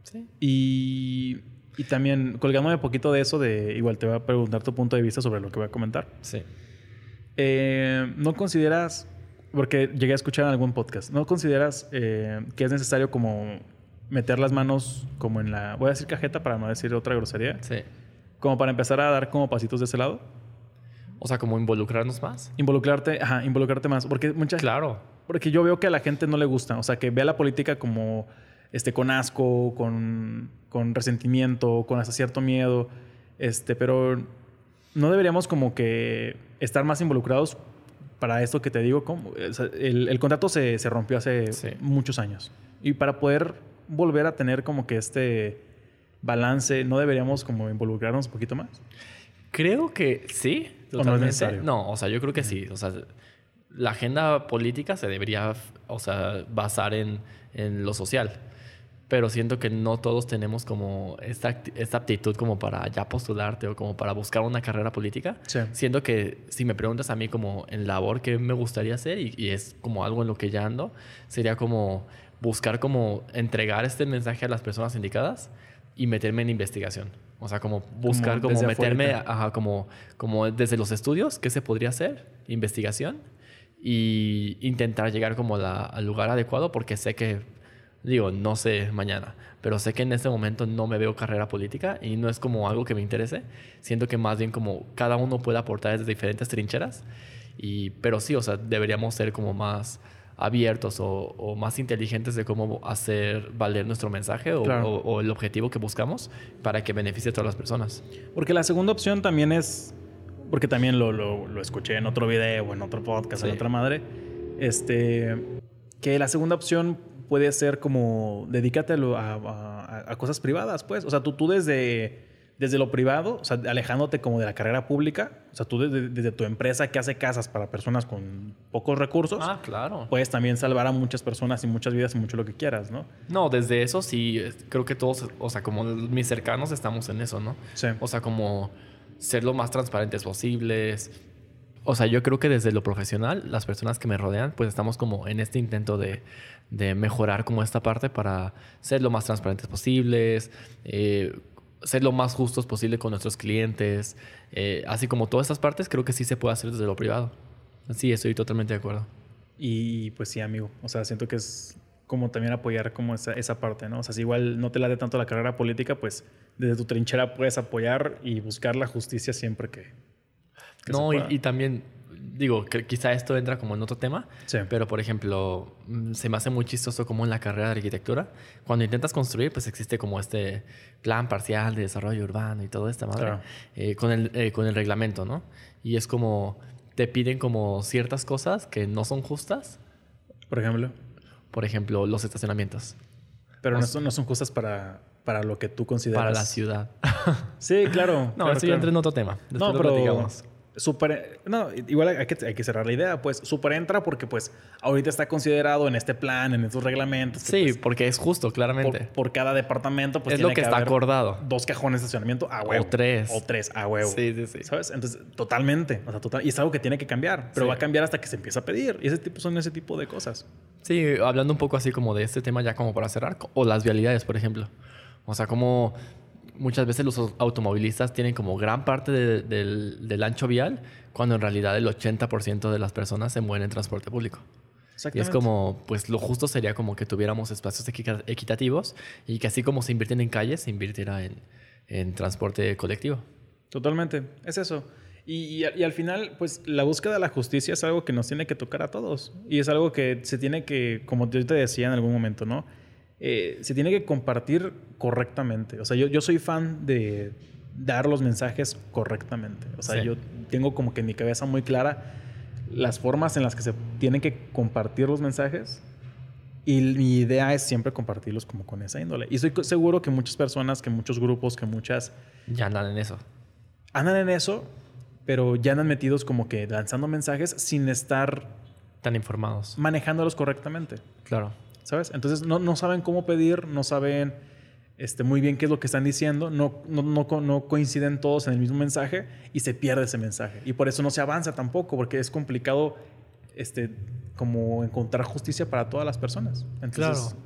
Sí. Y, y también colgándome un poquito de eso, de igual te voy a preguntar tu punto de vista sobre lo que voy a comentar. Sí. Eh, ¿No consideras, porque llegué a escuchar en algún podcast, ¿no consideras eh, que es necesario como meter las manos como en la, voy a decir cajeta para no decir otra grosería, Sí. como para empezar a dar como pasitos de ese lado? O sea, como involucrarnos más. Involucrarte, ajá, involucrarte más, porque mucha Claro. Porque yo veo que a la gente no le gusta, o sea, que ve a la política como este, con asco, con, con resentimiento, con hasta cierto miedo, este, pero no deberíamos como que estar más involucrados para esto que te digo. Como, o sea, el, el contrato se, se rompió hace Sí. muchos años y para poder volver a tener como que este balance, ¿no deberíamos como involucrarnos un poquito más? Creo que sí, ¿O no es totalmente. necesario? no, o sea, yo creo que sí. O sea, la agenda política se debería, o sea, basar en, en lo social. Pero siento que no todos tenemos como esta, esta aptitud como para ya postularte o como para buscar una carrera política. Sí. Siento que si me preguntas a mí como en labor que me gustaría hacer y, y es como algo en lo que ya ando, sería como buscar como entregar este mensaje a las personas indicadas y meterme en investigación. O sea, como buscar Como como, meterme ajá, como, como desde los estudios, ¿qué se podría hacer? Investigación y intentar llegar como la- al lugar adecuado porque sé que, digo, no sé mañana, pero sé que en este momento no me veo carrera política y no es como algo que me interese. Siento que más bien como cada uno puede aportar desde diferentes trincheras, y, pero sí, o sea, deberíamos ser como más abiertos o, o más inteligentes de cómo hacer valer nuestro mensaje o, Claro. o- o el objetivo que buscamos para que beneficie a todas las personas. Porque la segunda opción también es, porque también lo, lo- lo escuché en otro video, en otro podcast, en Sí. otra madre, este, que la segunda opción puede ser como dedícate a, lo- a- a- a cosas privadas, pues. O sea, tú, tú desde, desde lo privado, o sea, alejándote como de la carrera pública, o sea, tú desde, desde tu empresa que hace casas para personas con pocos recursos, Ah, claro. puedes también salvar a muchas personas y muchas vidas y mucho lo que quieras, ¿no? No, desde eso sí, creo que todos, o sea, como mis cercanos estamos en eso, ¿no? Sí. O sea, como ser lo más transparentes posibles. O sea, yo creo que desde lo profesional, las personas que me rodean, pues estamos como en este intento de, de mejorar como esta parte para ser lo más transparentes posibles, eh, ser lo más justos posible con nuestros clientes. eh, así como todas estas partes, creo que sí se puede hacer desde lo privado. Sí, estoy totalmente de acuerdo. Y pues sí, amigo. O sea, siento que es como también apoyar como esa, parte, ¿no? O sea, si igual no te late tanto la carrera política, pues desde tu trinchera puedes apoyar y buscar la justicia siempre que... no, y, también, digo, que quizá esto entra como en otro tema, Sí. pero por ejemplo, mm, se me hace muy chistoso como en la carrera de arquitectura, cuando intentas construir, pues existe como este plan parcial de desarrollo urbano y toda esta madre, Claro. eh, con, el, eh, con el reglamento, ¿no? Y es como, te piden como ciertas cosas que no son justas, Por ejemplo. por ejemplo, los estacionamientos Pero O no son, no son justas para, para lo que tú consideras. para la ciudad. Sí, claro. no, claro, eso ya entra en otro tema. Después No, lo pero platicamos. Super, no, igual hay que, hay que cerrar la idea, pues super entra porque pues ahorita está considerado en este plan, en estos reglamentos. Sí, pues, porque es justo, claramente. por, por cada departamento pues es lo que, está haber acordado. Dos cajones de estacionamiento a huevo. O tres. O tres a huevo. Sí, sí, sí. ¿Sabes? Entonces, totalmente. O sea, total, y es algo que tiene que cambiar, pero Sí. va a cambiar hasta que se empiece a pedir. Y ese tipo son ese tipo de cosas. Sí, hablando un poco así como de este tema ya como para cerrar, o las vialidades, por ejemplo. O sea, como muchas veces los automovilistas tienen como gran parte de- del, del ancho vial, cuando en realidad el 80% de las personas se mueven en transporte público. Y es como, pues lo justo sería como que tuviéramos espacios equi- equitativos y que así como se invierten en calles, se invirtiera en, en transporte colectivo. Totalmente. Es eso. Y, y- y al final, pues la búsqueda de la justicia es algo que nos tiene que tocar a todos. Y es algo que se tiene que, como yo te decía en algún momento, ¿no? Eh, se tiene que compartir correctamente. O sea, yo, yo soy fan de dar los mensajes correctamente. O sea, Sí. yo tengo como que en mi cabeza muy clara las formas en las que se tienen que compartir los mensajes. Y mi idea es siempre compartirlos como con esa índole. Y estoy seguro que muchas personas, que muchos grupos, que muchas Ya andan en eso. andan en eso, pero ya andan metidos como que lanzando mensajes sin estar Tan informados. manejándolos correctamente, Claro. ¿Sabes? Entonces no, no saben cómo pedir, no saben este, muy bien qué es lo que están diciendo, no, no, no, co- no coinciden todos en el mismo mensaje y se pierde ese mensaje. Y por eso no se avanza tampoco, porque es complicado este, como encontrar justicia para todas las personas. Entonces, Claro.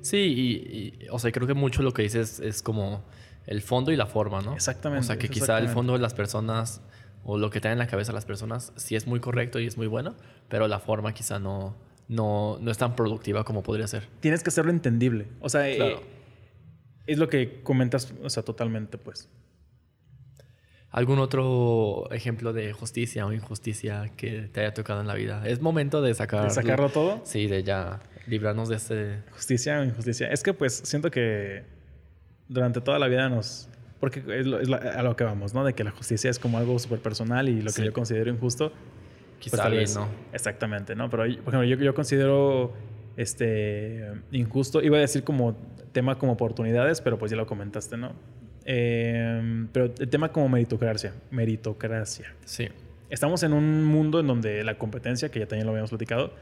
Sí, y, y, o sea, creo que mucho lo que dices es como el fondo y la forma, ¿no? Exactamente, O sea, que quizá el fondo de las personas o lo que trae en la cabeza las personas sí es muy correcto y es muy bueno, pero la forma quizá no, no, no es tan productiva como podría ser. tienes que hacerlo entendible. O sea, eh, es lo que comentas, o sea, totalmente, pues. ¿Algún otro ejemplo de justicia o injusticia que te haya tocado en la vida? Es momento de sacar... De sacarlo todo. Sí, de ya librarnos de este... Justicia o injusticia. Es que pues siento que durante toda la vida nos... Porque es, lo- es la- a lo que vamos, ¿no? De que la justicia es como algo súper personal y lo que Sí. yo considero injusto. Quizá pues, tal vez- ¿no? Exactamente, ¿no? Pero, por ejemplo, yo, yo considero este injusto. Iba a decir como tema como oportunidades, pero pues ya lo comentaste, ¿no? Eh, pero el tema como meritocracia. Meritocracia. Sí. Estamos en un mundo en donde la competencia, que ya también lo habíamos platicado,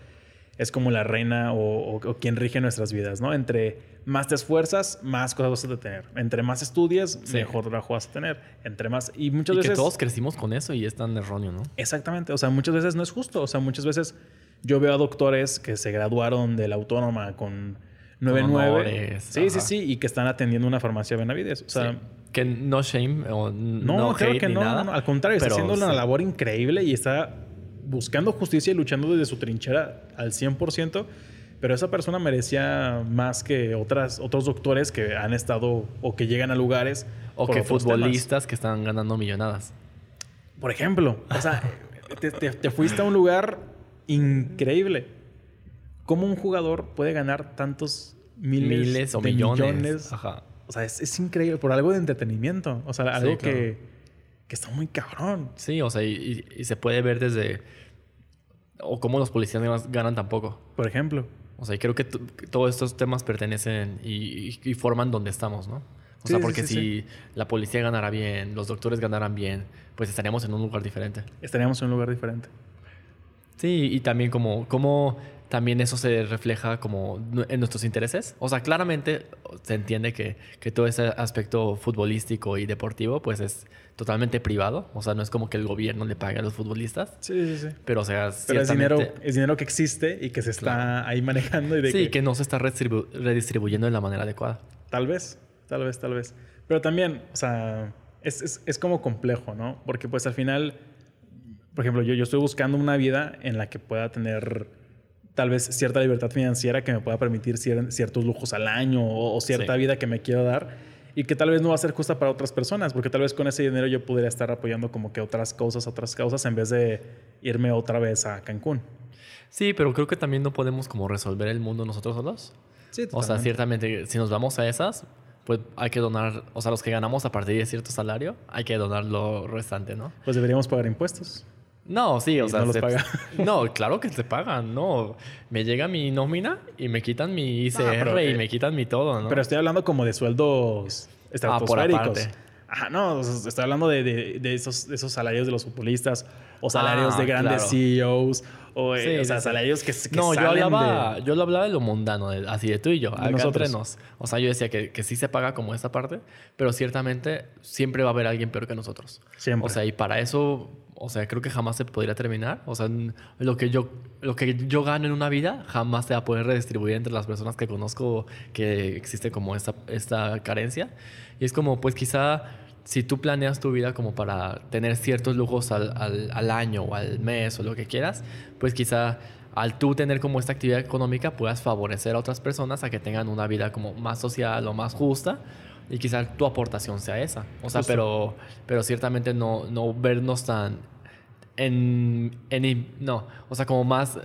es como la reina o, o, quien rige nuestras vidas, ¿no? Entre más te esfuerzas, más cosas vas a tener. Entre más estudias, mejor trabajo vas a tener. Entre más... Y muchas y veces... que todos crecimos con eso y es tan erróneo, ¿no? Exactamente. O sea, muchas veces no es justo. O sea, muchas veces yo veo a doctores que se graduaron de la autónoma con 9-9. Sí, sí, sí. Y que están atendiendo una farmacia Benavides. O sea... Que no shame o no, no creo que no, no, Al contrario, está haciendo una labor increíble y está buscando justicia y luchando desde su trinchera al 100%, pero esa persona merecía más que otras, otros doctores que han estado o que llegan a lugares. O que futbolistas que están ganando millonadas. Por ejemplo, o sea, te, fuiste a un lugar increíble. ¿Cómo un jugador puede ganar tantos miles, o millones? O sea, es, increíble por algo de entretenimiento. O sea, algo que, que, está muy cabrón. Sí, o sea, y, se puede ver desde. O cómo los policías ganan tampoco. Por ejemplo. O sea, y creo que, todos estos temas pertenecen y, forman donde estamos, ¿no? O sea, porque si la policía ganara bien, los doctores ganaran bien, pues estaríamos en un lugar diferente. Estaríamos en un lugar diferente. Sí, y también como, como también eso se refleja como en nuestros intereses. O sea, claramente se entiende que, que, todo ese aspecto futbolístico y deportivo pues es totalmente privado. O sea, no es como que el gobierno le pague a los futbolistas. Sí, sí, sí. Pero o sea, Pero es dinero, es dinero que existe y que se está ahí manejando. Y de sí, que... no se está redistribuyendo de la manera adecuada. Tal vez, tal vez, tal vez. Pero también, o sea, es, es, es como complejo, ¿no? Porque pues al final, por ejemplo, yo, yo estoy buscando una vida en la que pueda tener tal vez cierta libertad financiera que me pueda permitir ciertos lujos al año o, cierta vida que me quiero dar y que tal vez no va a ser justa para otras personas, porque tal vez con ese dinero yo pudiera estar apoyando como que otras cosas, otras causas, en vez de irme otra vez a Cancún. Sí, pero creo que también no podemos como resolver el mundo nosotros solos. Sí, o sea, ciertamente, si nos vamos a esas, pues hay que donar, o sea, los que ganamos a partir de cierto salario, hay que donar lo restante, ¿no? Pues deberíamos pagar impuestos. No, sí, o sea, no los paga. no, claro que se pagan, no. Me llega mi nómina y me quitan mi ICR y eh, me quitan mi todo, ¿no? Pero estoy hablando como de sueldos estratosféricos. Ah, Ajá, no, estoy hablando de, de, esos, esos salarios de los futbolistas o salarios de ah, grandes CEOs o, eh, o sea, salarios que, que No, yo hablaba, yo lo hablaba de lo mundano, así de tú y yo, acá nosotros. nos. O sea, yo decía que, que sí se paga como esta parte, pero ciertamente siempre va a haber alguien peor que nosotros. Siempre. O sea, y para eso o sea, creo que jamás se podría terminar. O sea, lo que yo, lo que yo gano en una vida jamás se va a poder redistribuir entre las personas que conozco que existe como esta, esta carencia. Y es como, pues quizá si tú planeas tu vida como para tener ciertos lujos al, al, al año o al mes o lo que quieras, pues quizá al tú tener como esta actividad económica puedas favorecer a otras personas a que tengan una vida como más social o más justa y quizá tu aportación sea esa. O sea, pero, pero ciertamente no, no vernos tan en, en, No, o sea, como más,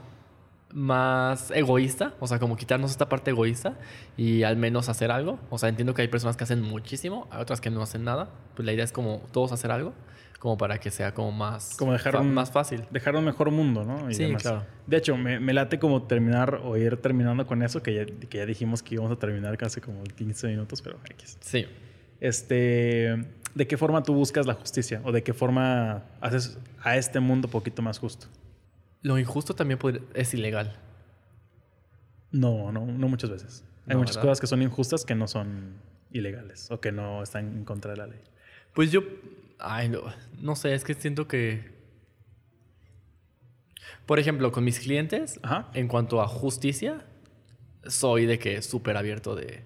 más egoísta. O sea, como quitarnos esta parte egoísta y al menos hacer algo. O sea, entiendo que hay personas que hacen muchísimo, hay otras que no hacen nada. Pues la idea es como todos hacer algo como para que sea como más, como dejar más fácil. Dejar un mejor mundo, ¿no? sí, claro. De hecho, me, me, late como terminar o ir terminando con eso, que ya, que ya dijimos que íbamos a terminar casi como 15 minutos, pero X. Sí. Este, ¿De qué forma tú buscas la justicia? ¿O de qué forma haces a este mundo un poquito más justo? Lo injusto también es ilegal. No, no, no muchas veces. Hay muchas cosas que son injustas que no son ilegales o que no están en contra de la ley. Pues yo Ay, no, no sé, es que siento que... Por ejemplo, con mis clientes, en cuanto a justicia, soy de que súper abierto de...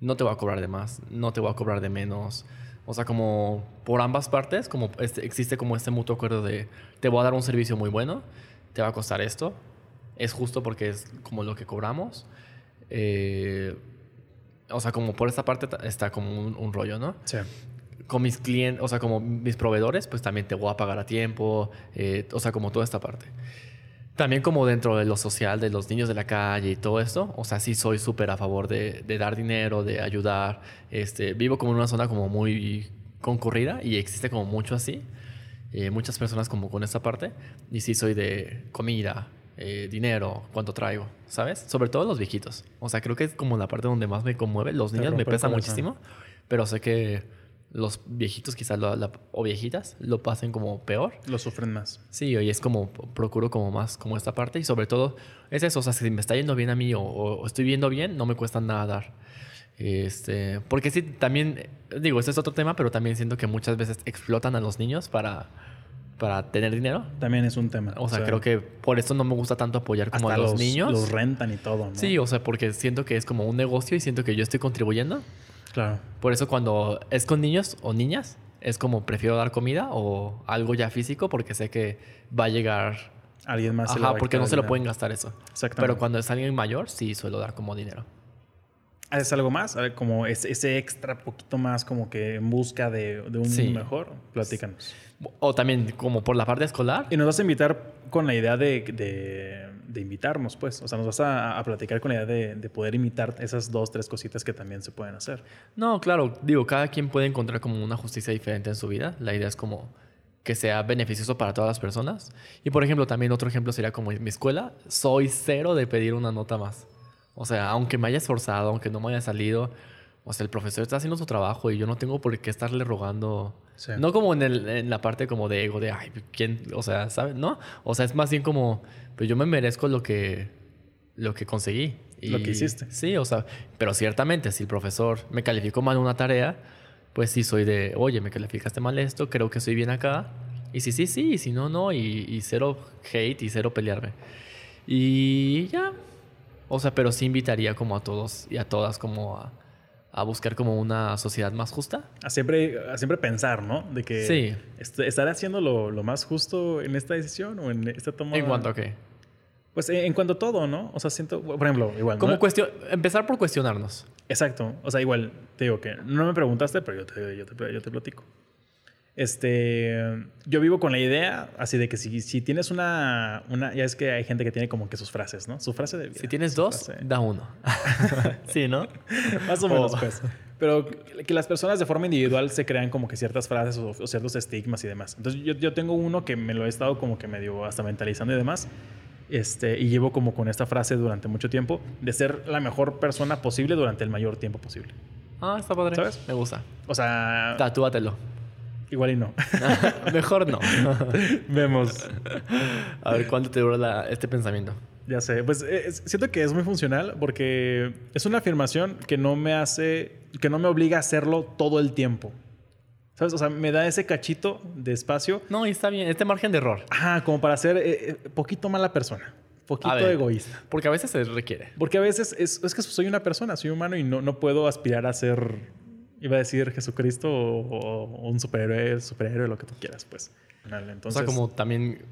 No te voy a cobrar de más, no te voy a cobrar de menos. O sea, como por ambas partes, como este, existe como este mutuo acuerdo de te voy a dar un servicio muy bueno, te va a costar esto, es justo porque es como lo que cobramos. Eh, o sea, como por esta parte está como un, un rollo, ¿no? Sí con mis clientes, o sea, como mis proveedores, pues también te voy a pagar a tiempo, eh, o sea, como toda esta parte. También como dentro de lo social, de los niños de la calle y todo esto, o sea, sí soy súper a favor de, dar dinero, de ayudar. Este, vivo como en una zona como muy concurrida y existe como mucho así, eh, muchas personas como con esta parte, y sí soy de comida, eh, dinero, cuánto traigo, ¿sabes? Sobre todo los viejitos. O sea, creo que es como la parte donde más me conmueve. Los niños me pesan muchísimo, pero sé que los viejitos quizás lo- la- o viejitas lo pasen como peor. Lo sufren más. Sí, y es como, procuro como más como esta parte y sobre todo es eso, o sea, si me está yendo bien a mí o, o estoy viendo bien, no me cuesta nada dar. Este, porque sí, también, digo, este es otro tema, pero también siento que muchas veces explotan a los niños para, para tener dinero. También es un tema. O sea, creo que por eso no me gusta tanto apoyar como hasta a los, los niños. Los rentan y todo, ¿no? Sí, o sea, porque siento que es como un negocio y siento que yo estoy contribuyendo. Claro. Por eso cuando es con niños o niñas, es como prefiero dar comida o algo ya físico porque sé que va a llegar Alguien más se le va Ajá, a porque no se lo pueden gastar eso. Exactamente. Pero cuando es alguien mayor, sí suelo dar como dinero. ¿Haces algo más? A ver, como ese, extra poquito más como que en busca de, de un Sí. mejor. Platícanos. O también como por la parte escolar. Y nos vas a invitar con la idea de, de- de invitarnos, pues. O sea, nos vas a, a platicar con la idea de, de poder imitar esas dos, tres cositas que también se pueden hacer. No, claro, digo, cada quien puede encontrar como una justicia diferente en su vida. La idea es como que sea beneficioso para todas las personas. Y por ejemplo, también otro ejemplo sería como en mi escuela, soy cero de pedir una nota más. O sea, aunque me haya esforzado, aunque no me haya salido, o sea, el profesor está haciendo su trabajo y yo no tengo por qué estarle rogando. Sí. No como en, el- en la parte como de ego, de, ay, ¿quién? O sea, ¿sabes? No, o sea, es más bien como, pues yo me merezco lo que, lo que conseguí. Lo que hiciste. Sí, o sea, pero ciertamente si el profesor me calificó mal una tarea, pues sí soy de, oye, me calificaste mal esto, creo que estoy bien acá. Y si sí, sí, y si no, no, y, y cero hate y cero pelearme. Y ya. O sea, pero sí invitaría como a todos y a todas como a, a buscar como una sociedad más justa. A siempre, a siempre pensar, ¿no? De que Sí. est- estaré haciendo lo, lo más justo en esta decisión o en esta toma. En cuanto a qué. Pues en, en cuanto a todo, ¿no? O sea, siento, por ejemplo, igual. Como ¿no? cuestión, empezar por cuestionarnos. Exacto. O sea, igual, te digo que no me preguntaste, pero yo te, yo te, yo te platico. Este, yo vivo con la idea así de que si, si tienes una, una, ya es que hay gente que tiene como que sus frases, ¿no? Su frase de vida. Si tienes dos, frase. da uno. sí, ¿no? Más o menos, O- pues. Pero que las personas de forma individual se crean como que ciertas frases o, o ciertos estigmas y demás. Entonces yo, yo tengo uno que me lo he estado como que medio hasta mentalizando y demás. Este, y llevo como con esta frase durante mucho tiempo de ser la mejor persona posible durante el mayor tiempo posible. Ah, está padre. ¿Sabes? Me gusta. O sea, Tatúatelo. Igual y no. Mejor no. Vemos. A ver, ¿cuánto te dura la- este pensamiento? Ya sé, pues eh, es- siento que es muy funcional porque es una afirmación que no me hace, que no me obliga a hacerlo todo el tiempo. ¿Sabes? O sea, me da ese cachito de espacio No, y está bien. Este margen de error. Ajá, como para ser eh, eh, poquito mala persona, poquito ver. egoísta. Porque a veces se requiere. Porque a veces es, es que soy una persona, soy humano y no, no puedo aspirar a ser, iba a decir Jesucristo o, o un superhéroe, superhéroe, lo que tú quieras, pues. Entonces, o sea, como también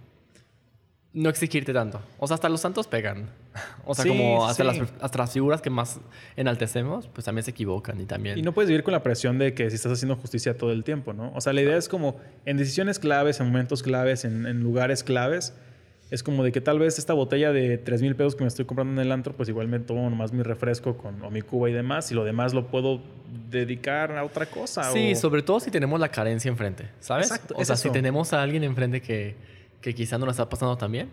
no exigirte tanto. O sea, hasta los santos pegan. O sea, Sí, como hasta, sí. las, hasta las figuras que más enaltecemos, pues también se equivocan y también... Y no puedes vivir con la presión de que si estás haciendo justicia todo el tiempo, ¿no? O sea, la idea es como en decisiones claves, en momentos claves, en, en lugares claves, es como de que tal vez esta botella de 3 mil pesos que me estoy comprando en el antro, pues igual me tomo nomás mi refresco con, o mi cuba y demás, y lo demás lo puedo dedicar a otra cosa. Sí, o- sobre todo si tenemos la carencia enfrente, ¿sabes? Exacto, o es sea, si tenemos a alguien enfrente que, que quizá no la está pasando tan bien,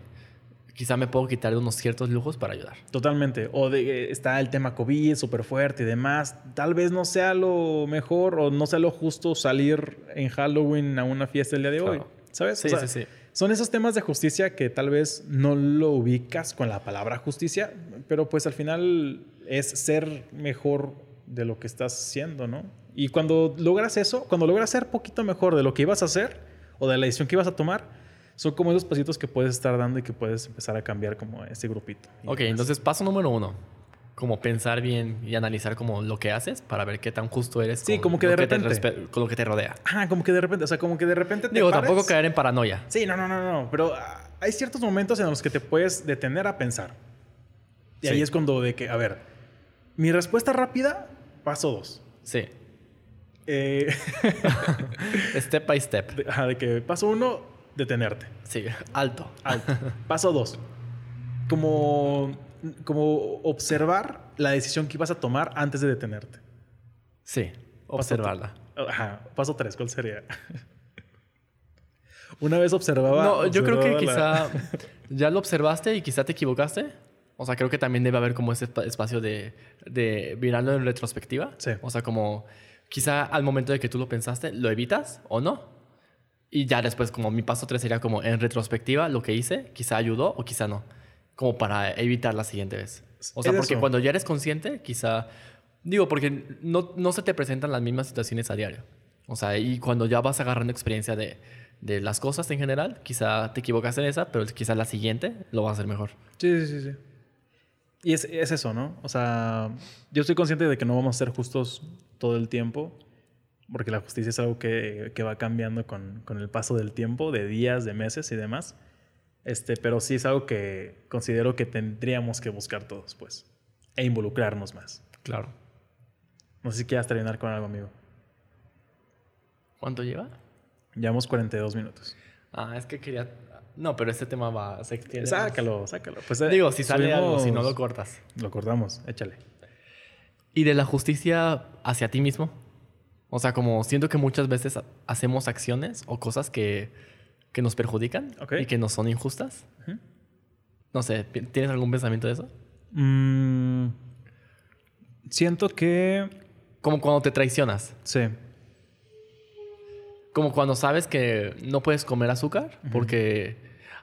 quizá me puedo quitar de unos ciertos lujos para ayudar. Totalmente. O de, eh, está el tema COVID súper fuerte y demás. Tal vez no sea lo mejor o no sea lo justo salir en Halloween a una fiesta el día de hoy. ¿Sabes? Sí, O sea, sí, sí. Son esos temas de justicia que tal vez no lo ubicas con la palabra justicia, pero pues al final es ser mejor de lo que estás haciendo, ¿no? Y cuando logras eso, cuando logras ser poquito mejor de lo que ibas a hacer o de la decisión que ibas a tomar, son como esos pasitos que puedes estar dando y que puedes empezar a cambiar como ese grupito. Ok, entonces paso número uno. Como pensar bien y analizar como lo que haces para ver qué tan justo eres. Sí, como que de te repente. con lo que te rodea. Ah, como que de repente, o sea, como que de repente te Digo, pares. tampoco caer en paranoia. Sí, no, no, no, no, pero ah, hay ciertos momentos en los que te puedes detener a pensar. Y ahí Sí. es cuando de que, a ver, mi respuesta rápida, paso dos. Sí. Eh, Step by step. de, ajá, de que paso uno, detenerte. Sí, alto. Alto. paso dos, como, como observar la decisión que ibas a tomar antes de detenerte. Sí, observarla. Ajá, paso tres, ¿cuál sería? Una vez observaba. No, yo creo que observaba la- quizá ya lo observaste y quizá te equivocaste. O sea, creo que también debe haber como ese espa- espacio de, de mirarlo en retrospectiva. Sí. O sea, como quizá al momento de que tú lo pensaste, lo evitas o no. Y ya después, como mi paso 3 sería como en retrospectiva, lo que hice, quizá ayudó o quizá no. Como para evitar la siguiente vez. O sea, Es porque eso. cuando ya eres consciente, quizá... Digo, porque no, no se te presentan las mismas situaciones a diario. O sea, y cuando ya vas agarrando experiencia de, de las cosas en general, quizá te equivocas en esa, pero quizá la siguiente lo vas a hacer mejor. Sí, sí, sí, sí. Y es, es eso, ¿no? O sea, yo estoy consciente de que no vamos a ser justos todo el tiempo, porque la justicia es algo que, que va cambiando con, con el paso del tiempo, de días, de meses y demás. Este, pero sí es algo que considero que tendríamos que buscar todos, pues, e involucrarnos más. Claro. No sé si quieras terminar con algo, amigo. ¿Cuánto lleva? Llevamos 42 minutos. Ah, es que quería... No, pero este tema va... Se extiende más. Sácalo, sácalo. Pues, eh, Digo, si sale algo, si no lo cortas. Lo cortamos, échale. Y de la justicia hacia ti mismo. O sea, como siento que muchas veces ha- hacemos acciones o cosas que, que nos perjudican y que nos son injustas. No sé, ¿tienes algún pensamiento de eso? Mm, siento que... Como cuando te traicionas. Sí. Como cuando sabes que no puedes comer azúcar porque...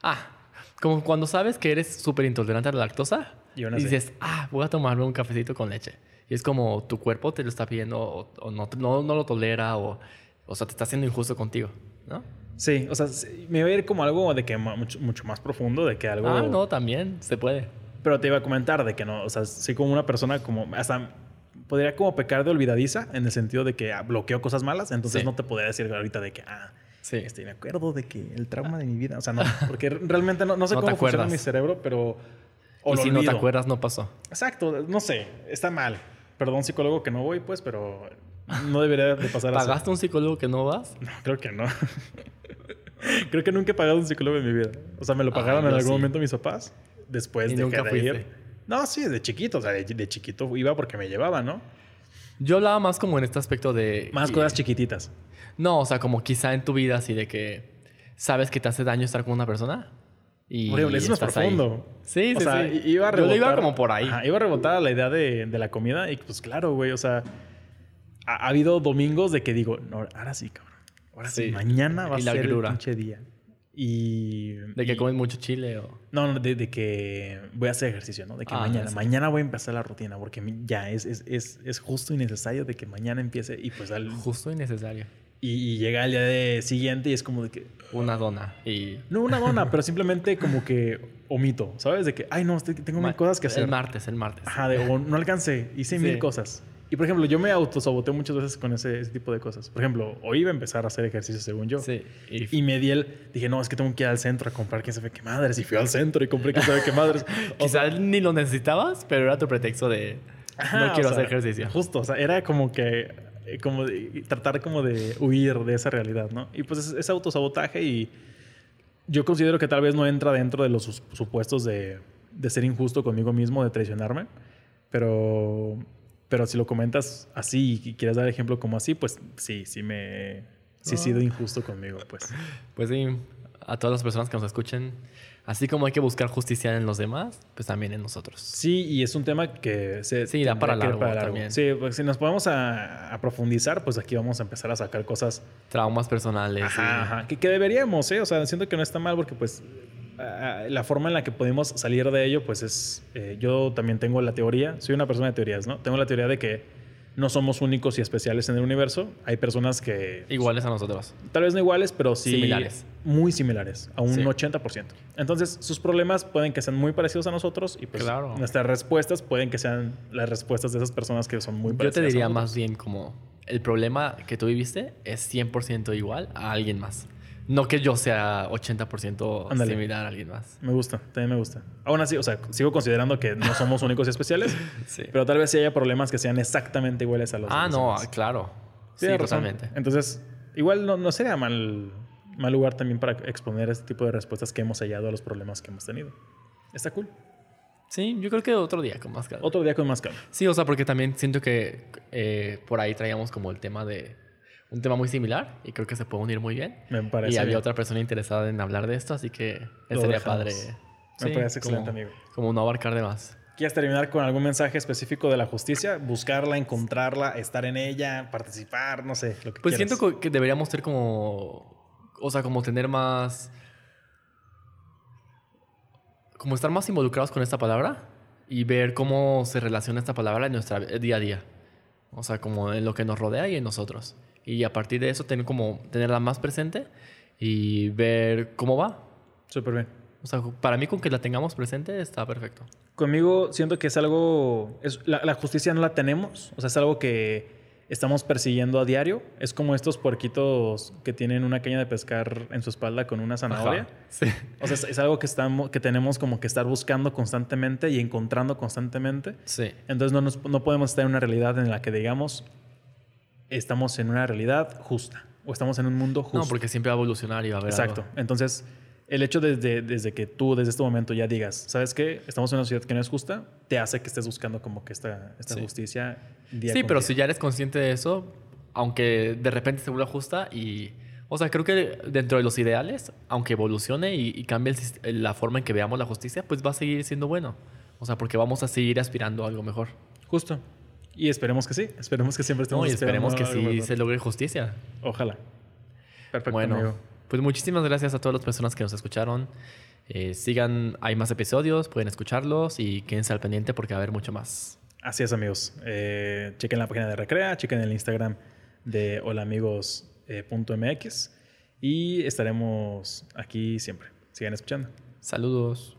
Ah, como cuando sabes que eres súper intolerante a la lactosa Y y, dices, ah, voy a tomarme un cafecito con leche. Y es como tu cuerpo te lo está pidiendo o, o no, no, no lo tolera o, o sea, te está haciendo injusto contigo, ¿no? Sí, o sea, me iba a ir como algo de que mucho, mucho más profundo, de que algo... Ah, no, también se puede. Pero te iba a comentar de que no, o sea, sí como una persona como... Hasta podría como pecar de olvidadiza en el sentido de que ah, bloqueo cosas malas, entonces Sí. no te podría decir ahorita de que, ah, Sí. este, me acuerdo de que el trauma de mi vida, o sea, no, porque realmente no, no sé No cómo funciona mi cerebro, pero... O y si no te olvido. acuerdas, no pasó. Exacto, no sé, está mal. Perdón, psicólogo, que no voy, pues, pero no debería de pasar así. ¿Pagaste un psicólogo que no vas? No, creo que no. creo que nunca he pagado un psicólogo en mi vida. O sea, me lo pagaron Ay, en algún sí. momento mis papás. Después Y dejé nunca de fuiste. ir. No, sí, de chiquito. O sea, de, de chiquito iba porque me llevaba, ¿no? Yo hablaba más como en este aspecto de... Más cosas chiquititas. No, o sea, como quizá en tu vida así de que sabes que te hace daño estar con una persona y Horrible, eso es ahí. profundo. Sí, o sí, sea, sí. iba a rebotar. iba como por ahí. Ajá, iba a rebotar a la idea de, de la comida y pues claro, güey. O sea, ha, ha habido domingos de que digo, no, ahora sí, cabrón. Ahora sí, Sí. mañana va a ser el grura. pinche día. Y... De que y- comes mucho chile o... No, no, de, de que voy a hacer ejercicio, ¿no? De que Ah, mañana, sí. mañana voy a empezar la rutina porque ya es, es, es, es justo y necesario de que mañana empiece y pues al- Justo y necesario. y, y llega el día de siguiente y es como de que Una dona y... no una dona, pero simplemente como que omito, ¿sabes? De que ay no, tengo mil cosas que hacer. El martes, el martes. Ajá, de o no alcancé, hice Sí. mil cosas. Y por ejemplo, yo me autosaboteo muchas veces con ese, ese tipo de cosas. Por ejemplo, hoy iba a empezar a hacer ejercicio según yo. Sí. Y, Y me di el, dije, no, es que tengo que ir al centro a comprar quién sabe qué madres. Y fui al centro y compré quién sabe qué madres. O sea, quizá ni lo necesitabas, pero era tu pretexto de... Ajá, no quiero o sea, hacer ejercicio. Justo, o sea, era como que, eh, como de- tratar como de huir de esa realidad, ¿no? Y pues es, es autosabotaje y yo considero que tal vez no entra dentro de los supuestos de, de ser injusto conmigo mismo, de traicionarme, pero, pero si lo comentas así y quieres dar ejemplo como así, pues sí, sí me... Sí he sido injusto conmigo, pues. Pues sí, a todas las personas que nos escuchen, así como hay que buscar justicia en los demás, pues también en nosotros. Sí, y es un tema que se Sí, da para que ir largo también. Sí, pues si nos podemos a, a profundizar, pues aquí vamos a empezar a sacar cosas Traumas personales. y- Ajá, ajá. Que, que deberíamos, ¿eh? O sea, siento que no está mal porque, pues, ah, la forma en la que podemos salir de ello, pues es. eh, yo también tengo la teoría, soy una persona de teorías, ¿no? Tengo la teoría de que no somos únicos y especiales en el universo. Hay personas que. Iguales a nosotros. Tal vez no iguales, pero sí. Similares. Muy similares, a un Sí. 80%. Entonces, sus problemas pueden que sean muy parecidos a nosotros y, pues, Claro. nuestras respuestas pueden que sean las respuestas de esas personas que son muy Yo parecidas. te a diría más bien como el problema que tú viviste es 100% igual a alguien más. No que yo sea 80% Ándale. similar a alguien más. Me gusta, también me gusta. Aún así, o sea, sigo considerando que no somos únicos y especiales, Sí. pero tal vez sí haya problemas que sean exactamente iguales a los ah, no, claro. Sí, totalmente. Entonces, igual no, no sería mal, mal lugar también para exponer este tipo de respuestas que hemos hallado a los problemas que hemos tenido. Está cool. Sí, yo creo que otro día con más calma. Otro día con más calma. Sí, o sea, porque también siento que eh, por ahí traíamos como el tema de un tema muy similar y creo que se puede unir muy bien. Me parece. y había bien. otra persona interesada en hablar de esto, así que sería padre. Me sí, parece excelente, como- amigo. Como no abarcar de más. ¿Quieres terminar con algún mensaje específico de la justicia? Buscarla, encontrarla, estar en ella, participar, no sé, lo que Pues quieras. siento que deberíamos ser como. O sea, como tener más. Como estar más involucrados con esta palabra y ver cómo se relaciona esta palabra en nuestra día a día. O sea, como en lo que nos rodea y en nosotros. Y a partir de eso, tener como, tenerla más presente y ver cómo va. Súper bien. O sea, para mí, con que la tengamos presente, está perfecto. Conmigo siento que es algo, es, la, la justicia no la tenemos, o sea, es algo que estamos persiguiendo a diario. Es como estos puerquitos que tienen una caña de pescar en su espalda con una zanahoria. Ajá. Sí. O sea, es, es algo que, estamos, que tenemos como que estar buscando constantemente y encontrando constantemente. Sí. Entonces no, nos- no podemos estar en una realidad en la que digamos, estamos en una realidad justa o estamos en un mundo justo. No, porque siempre va a evolucionar y va a haber Exacto. algo. Entonces, el hecho desde, desde que tú, desde este momento, ya digas, ¿sabes qué? Estamos en una sociedad que no es justa, te hace que estés buscando como que esta, esta Sí. justicia día Sí, pero día. si ya eres consciente de eso, aunque de repente se vuelva justa y... O sea, creo que dentro de los ideales, aunque evolucione y, y cambie el la forma en que veamos la justicia, pues va a seguir siendo bueno. O sea, porque vamos a seguir aspirando a algo mejor. Justo. Y esperemos que sí. Esperemos que siempre estemos No, y esperemos que sí se logre justicia. Ojalá. Perfecto, bueno, amigo. pues muchísimas gracias a todas las personas que nos escucharon. Eh, sigan, hay más episodios, pueden escucharlos y quédense al pendiente porque va a haber mucho más. Así es, amigos. Eh, chequen la página de Recrea, chequen el Instagram de holaamigos.mx y estaremos aquí siempre. Sigan escuchando. Saludos.